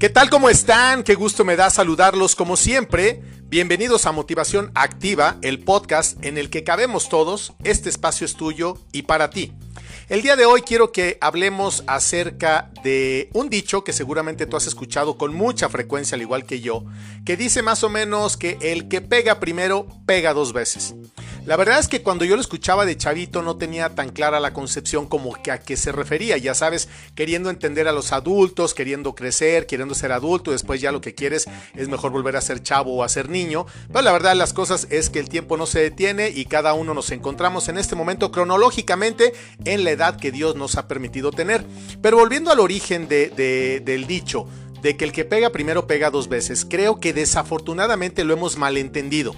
¿Qué tal? ¿Cómo están? Qué gusto me da saludarlos como siempre. Bienvenidos a Motivación Activa, el podcast en el que cabemos todos. Este espacio es tuyo y para ti. El día de hoy quiero que hablemos acerca de un dicho que seguramente tú has escuchado con mucha frecuencia, al igual que yo, que dice más o menos que el que pega primero pega dos veces. La verdad es que cuando yo lo escuchaba de chavito no tenía tan clara la concepción como que a qué se refería, ya sabes, queriendo entender a los adultos, queriendo crecer, queriendo ser adulto, después ya lo que quieres es mejor volver a ser chavo o a ser niño, pero la verdad las cosas es que el tiempo no se detiene y cada uno nos encontramos en este momento cronológicamente en la edad que Dios nos ha permitido tener. Pero volviendo al origen de, del dicho, de que el que pega primero pega dos veces, creo que desafortunadamente lo hemos malentendido.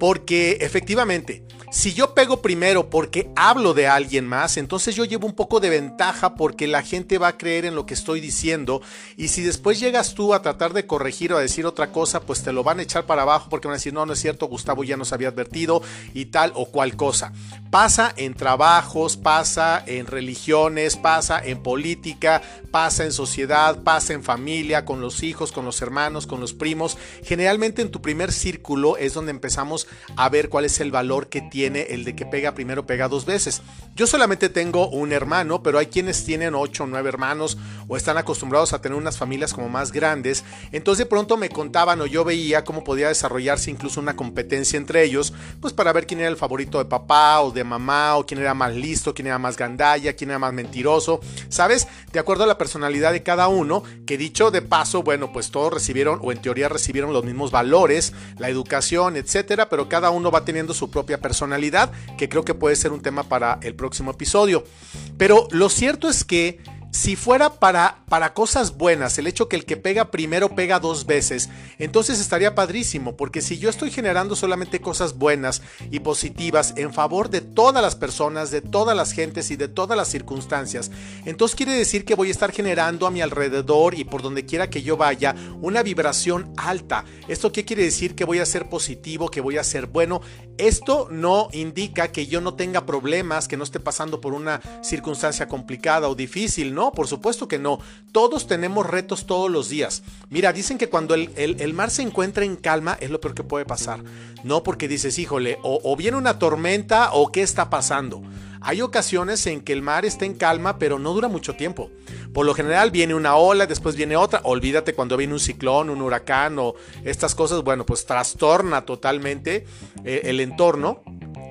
Porque efectivamente, si yo pego primero porque hablo de alguien más, entonces yo llevo un poco de ventaja porque la gente va a creer en lo que estoy diciendo y si después llegas tú a tratar de corregir o a decir otra cosa, pues te lo van a echar para abajo porque van a decir, no, no es cierto, Gustavo ya nos había advertido y tal o cual cosa. Pasa en trabajos, pasa en religiones, pasa en política, pasa en sociedad, pasa en familia, con los hijos, con los hermanos, con los primos. Generalmente en tu primer círculo es donde empezamos a ver cuál es el valor que tiene el de que pega primero pega dos veces. Yo solamente tengo un hermano, pero hay quienes tienen ocho o nueve hermanos o están acostumbrados a tener unas familias como más grandes. Entonces de pronto me contaban o yo veía cómo podía desarrollarse incluso una competencia entre ellos, pues para ver quién era el favorito de papá o de mamá o quién era más listo, quién era más gandalla, quién era más mentiroso, ¿sabes? De acuerdo a la personalidad de cada uno, que dicho de paso, bueno, pues todos recibieron o en teoría recibieron los mismos valores, la educación, etcétera, pero cada uno va teniendo su propia personalidad que creo que puede ser un tema para el próximo episodio. Pero lo cierto es que si fuera para, para cosas buenas, el hecho que el que pega primero pega dos veces, entonces estaría padrísimo, porque si yo estoy generando solamente cosas buenas y positivas en favor de todas las personas, de todas las gentes y de todas las circunstancias, entonces quiere decir que voy a estar generando a mi alrededor y por donde quiera que yo vaya una vibración alta. ¿Esto qué quiere decir? Que voy a ser positivo, que voy a ser bueno. Esto no indica que yo no tenga problemas, que no esté pasando por una circunstancia complicada o difícil, no, por supuesto que no. Todos tenemos retos todos los días. Mira, dicen que cuando el, mar se encuentra en calma es lo peor que puede pasar. No porque dices, híjole, o, viene una tormenta o qué está pasando. Hay ocasiones en que el mar está en calma, pero no dura mucho tiempo. Por lo general viene una ola, después viene otra. Olvídate cuando viene un ciclón, un huracán o estas cosas, bueno, pues trastorna totalmente eh, el entorno.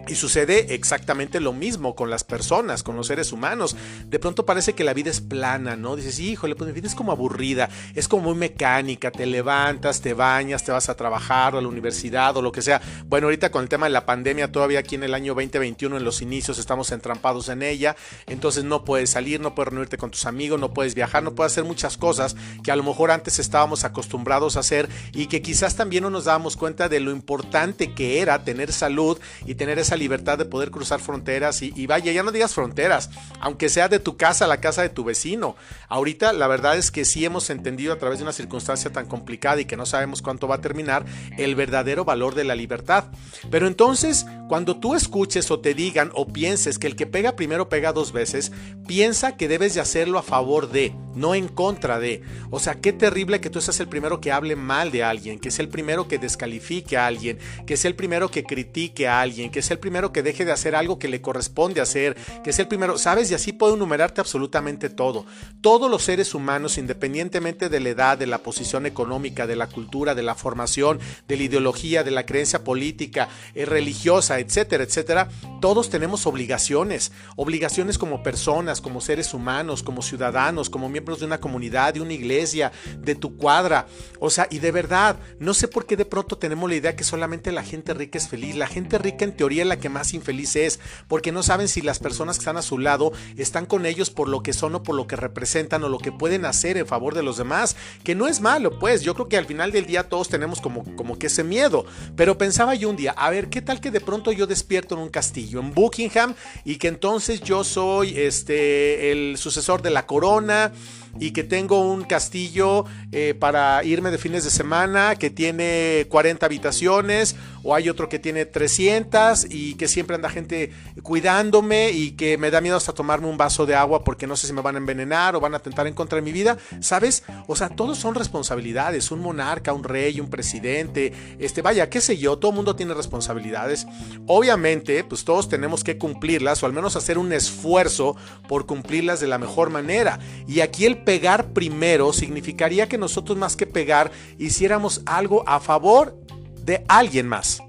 Y sucede exactamente lo mismo con las personas, con los seres humanos. De pronto parece que la vida es plana, ¿no? Dices, híjole, pues mi vida es como aburrida, es como muy mecánica, te levantas, te bañas, te vas a trabajar o a la universidad o lo que sea. Bueno, ahorita con el tema de la pandemia, todavía aquí en el año 2021, en los inicios, estamos entrampados en ella. Entonces no puedes salir, no puedes reunirte con tus amigos, no puedes viajar, no puedes hacer muchas cosas que a lo mejor antes estábamos acostumbrados a hacer y que quizás también no nos dábamos cuenta de lo importante que era tener salud y tener esa libertad de poder cruzar fronteras y, vaya, ya no digas fronteras, aunque sea de tu casa a la casa de tu vecino. Ahorita la verdad es que sí hemos entendido a través de una circunstancia tan complicada y que no sabemos cuánto va a terminar el verdadero valor de la libertad. Pero entonces, cuando tú escuches o te digan o pienses que el que pega primero pega dos veces, piensa que debes de hacerlo a favor de, no en contra de. O sea, qué terrible que tú seas el primero que hable mal de alguien, que es el primero que descalifique a alguien, que es el primero que critique a alguien, que es el que deje de hacer algo que le corresponde hacer, que es el primero, ¿sabes? Y así puedo enumerarte absolutamente todo. Todos los seres humanos, independientemente de la edad, de la posición económica, de la cultura, de la formación, de la ideología, de la creencia política, eh, religiosa, etcétera, etcétera, todos tenemos obligaciones, obligaciones como personas, como seres humanos, como ciudadanos, como miembros de una comunidad, de una iglesia, de tu cuadra. O sea, y de verdad, no sé por qué de pronto tenemos la idea que solamente la gente rica es feliz. La gente rica en teoría la que más infeliz es, porque no saben si las personas que están a su lado están con ellos por lo que son o por lo que representan o lo que pueden hacer en favor de los demás, que no es malo, pues yo creo que al final del día todos tenemos como, como que ese miedo, pero pensaba yo un día, a ver, ¿qué tal que de pronto yo despierto en un castillo, en Buckingham, y que entonces yo soy este, el sucesor de la corona, y que tengo un castillo eh, para irme de fines de semana que tiene 40 habitaciones o hay otro que tiene 300 y que siempre anda gente cuidándome y que me da miedo hasta tomarme un vaso de agua porque no sé si me van a envenenar o van a atentar en contra mi vida, ¿sabes? O sea, todos son responsabilidades, un monarca, un rey, un presidente, este, vaya, qué sé yo, todo mundo tiene responsabilidades. Obviamente, pues todos tenemos que cumplirlas o al menos hacer un esfuerzo por cumplirlas de la mejor manera. Y aquí el pegar primero significaría que nosotros más que pegar hiciéramos algo a favor de alguien más.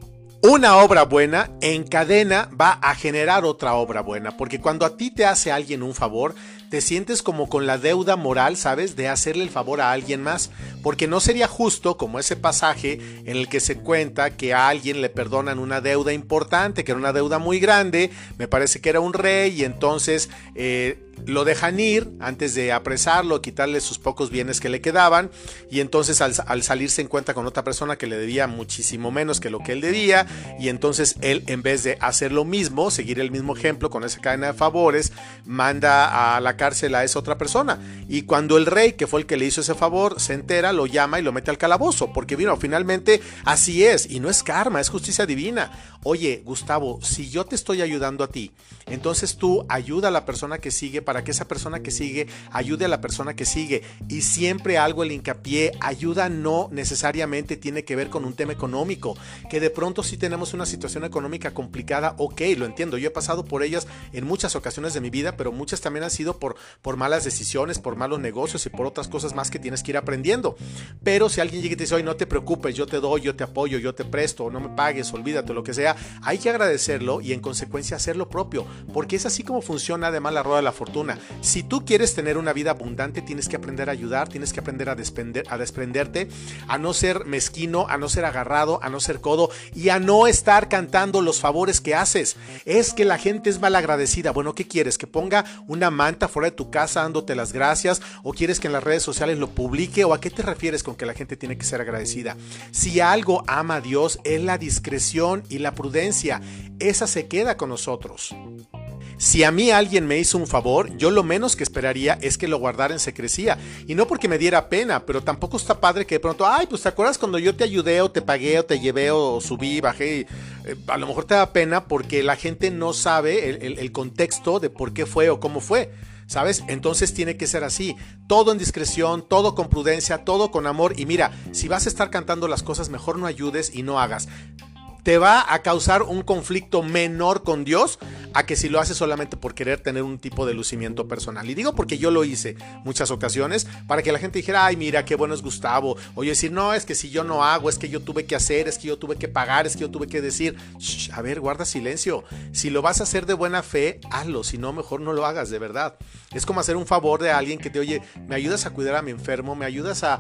Una obra buena en cadena va a generar otra obra buena, porque cuando a ti te hace alguien un favor, te sientes como con la deuda moral, ¿sabes? De hacerle el favor a alguien más, porque no sería justo como ese pasaje en el que se cuenta que a alguien le perdonan una deuda importante, que era una deuda muy grande, me parece que era un rey y entonces eh, lo dejan ir antes de apresarlo, quitarle sus pocos bienes que le quedaban y entonces al, al salir se encuentra con otra persona que le debía muchísimo menos que lo que él debía y entonces él en vez de hacer lo mismo, seguir el mismo ejemplo con esa cadena de favores, manda a la cárcel a esa otra persona. Y cuando el rey, que fue el que le hizo ese favor, se entera, lo llama y lo mete al calabozo, porque vino, finalmente así es, y no es karma, es justicia divina. Oye, Gustavo, si yo te estoy ayudando a ti, entonces tú ayuda a la persona que sigue para que esa persona que sigue ayude a la persona que sigue. Y siempre algo el hincapié, ayuda no necesariamente tiene que ver con un tema económico, que de pronto si tenemos una situación económica complicada, ok, lo entiendo, yo he pasado por ellas en muchas ocasiones de mi vida, pero muchas también han sido por por, malas decisiones, por malos negocios y por otras cosas más que tienes que ir aprendiendo. Pero si alguien llega y te dice, oye, no te preocupes, yo te doy, yo te apoyo, yo te presto, no me pagues, olvídate, lo que sea, hay que agradecerlo y en consecuencia hacer lo propio, porque es así como funciona además la rueda de la fortuna. Si tú quieres tener una vida abundante, tienes que aprender a ayudar, tienes que aprender a, a desprenderte, a no ser mezquino, a no ser agarrado, a no ser codo y a no estar cantando los favores que haces. Es que la gente es mal agradecida. Bueno, ¿qué quieres? Que ponga una manta de tu casa dándote las gracias o quieres que en las redes sociales lo publique o a qué te refieres con que la gente tiene que ser agradecida. Si algo ama a Dios es la discreción y la prudencia. Esa se queda con nosotros. Si a mí alguien me hizo un favor, yo lo menos que esperaría es que lo guardara en secrecía. Y no porque me diera pena, pero tampoco está padre que de pronto, ay, pues te acuerdas cuando yo te ayudé o te pagué o te llevé o subí, bajé. Eh, a lo mejor te da pena porque la gente no sabe el contexto de por qué fue o cómo fue. ¿Sabes? Entonces tiene que ser así. Todo en discreción, todo con prudencia, todo con amor. Y mira, si vas a estar cantando las cosas, mejor no ayudes y no hagas te va a causar un conflicto menor con Dios a que si lo haces solamente por querer tener un tipo de lucimiento personal. Y digo porque yo lo hice muchas ocasiones para que la gente dijera, ay, mira, qué bueno es Gustavo. O yo decir, no, es que si yo no hago, es que yo tuve que hacer, es que yo tuve que pagar, es que yo tuve que decir, a ver, guarda silencio. Si lo vas a hacer de buena fe, hazlo. Si no, mejor no lo hagas, de verdad. Es como hacer un favor de alguien que te, oye, me ayudas a cuidar a mi enfermo, me ayudas a,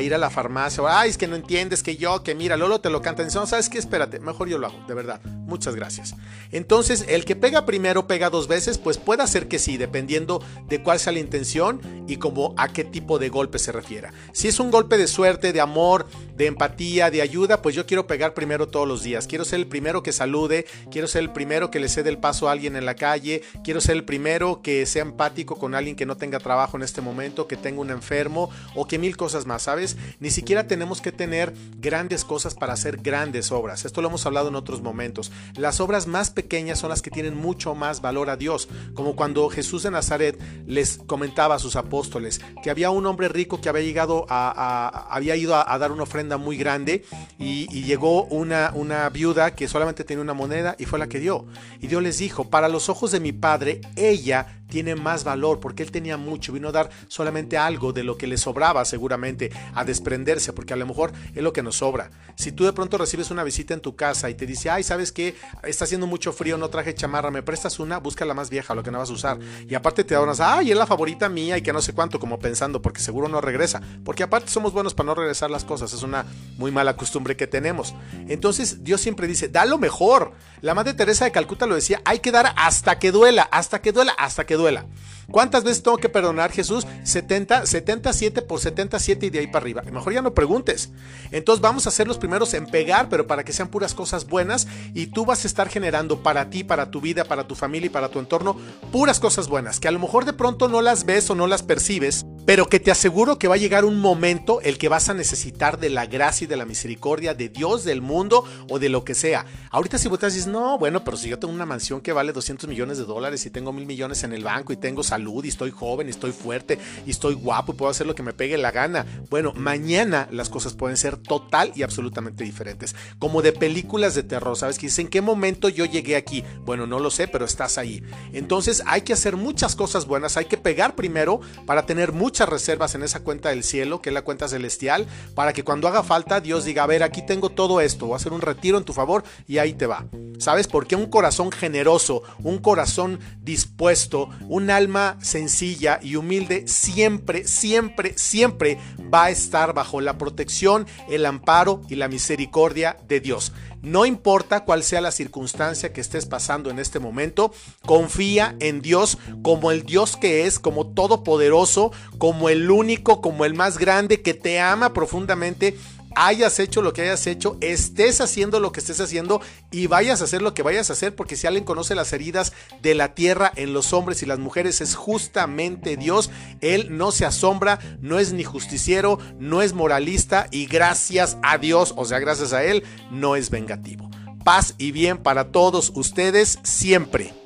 ir a la farmacia. O, ay, es que no entiendes que yo, que mira, Lolo te lo cantan. No, ¿sabes qué? Espérate mejor yo lo hago, de verdad. Muchas gracias. Entonces, el que pega primero pega dos veces, pues puede ser que sí, dependiendo de cuál sea la intención y como a qué tipo de golpe se refiera. Si es un golpe de suerte, de amor, de empatía, de ayuda, pues yo quiero pegar primero todos los días. Quiero ser el primero que salude, quiero ser el primero que le cede el paso a alguien en la calle, quiero ser el primero que sea empático con alguien que no tenga trabajo en este momento, que tenga un enfermo o que mil cosas más, ¿sabes? Ni siquiera tenemos que tener grandes cosas para hacer grandes obras. Esto lo hemos hablado en otros momentos. Las obras más pequeñas son las que tienen mucho más valor a Dios, como cuando Jesús de Nazaret les comentaba a sus apóstoles que había un hombre rico que había llegado a, había ido a, dar una ofrenda muy grande y, llegó una, una viuda que solamente tenía una moneda y fue la que dio. Y Dios les dijo, para los ojos de mi Padre, ella tiene más valor porque él tenía mucho, vino a dar solamente algo de lo que le sobraba seguramente, a desprenderse, porque a lo mejor es lo que nos sobra. Si tú de pronto recibes una visita en tu casa y te dice, ay, ¿sabes qué? Está haciendo mucho frío, no traje chamarra, me prestas una, busca la más vieja, lo que no vas a usar. Y aparte te da unas, ay, es la favorita mía y que no sé cuánto, como pensando, porque seguro no regresa. Porque aparte somos buenos para no regresar las cosas, es una muy mala costumbre que tenemos. Entonces Dios siempre dice, da lo mejor. La Madre Teresa de Calcuta lo decía, hay que dar hasta que duela, hasta que duela, hasta que duela. ¿Cuántas veces tengo que perdonar Jesús? 70, 77 por 77 y de ahí para arriba. Mejor ya no preguntes. Entonces vamos a ser los primeros en pegar, pero para que sean puras cosas buenas y tú vas a estar generando para ti, para tu vida, para tu familia y para tu entorno puras cosas buenas, que a lo mejor de pronto no las ves o no las percibes pero que te aseguro que va a llegar un momento el que vas a necesitar de la gracia y de la misericordia de Dios, del mundo o de lo que sea. Ahorita si votas dices, no, bueno, pero si yo tengo una mansión que vale 200 millones de dólares y tengo mil millones en el banco y tengo salud y estoy joven y estoy fuerte y estoy guapo y puedo hacer lo que me pegue la gana. Bueno, mañana las cosas pueden ser total y absolutamente diferentes. Como de películas de terror, ¿sabes? Que dicen, ¿en qué momento yo llegué aquí? Bueno, no lo sé, pero estás ahí. Entonces hay que hacer muchas cosas buenas, hay que pegar primero para tener mucho muchas reservas en esa cuenta del cielo, que es la cuenta celestial, para que cuando haga falta Dios diga, a ver, aquí tengo todo esto, voy a hacer un retiro en tu favor y ahí te va. ¿Sabes? Porque un corazón generoso, un corazón dispuesto, un alma sencilla y humilde, siempre, siempre, siempre va a estar bajo la protección, el amparo y la misericordia de Dios. No importa cuál sea la circunstancia que estés pasando en este momento, confía en Dios como el Dios que es, como todopoderoso, como el único, como el más grande, que te ama profundamente hayas hecho lo que hayas hecho, estés haciendo lo que estés haciendo y vayas a hacer lo que vayas a hacer, porque si alguien conoce las heridas de la tierra en los hombres y las mujeres es justamente Dios. Él no se asombra, no es ni justiciero, no es moralista y gracias a Dios, o sea, gracias a Él, no es vengativo. Paz y bien para todos ustedes siempre.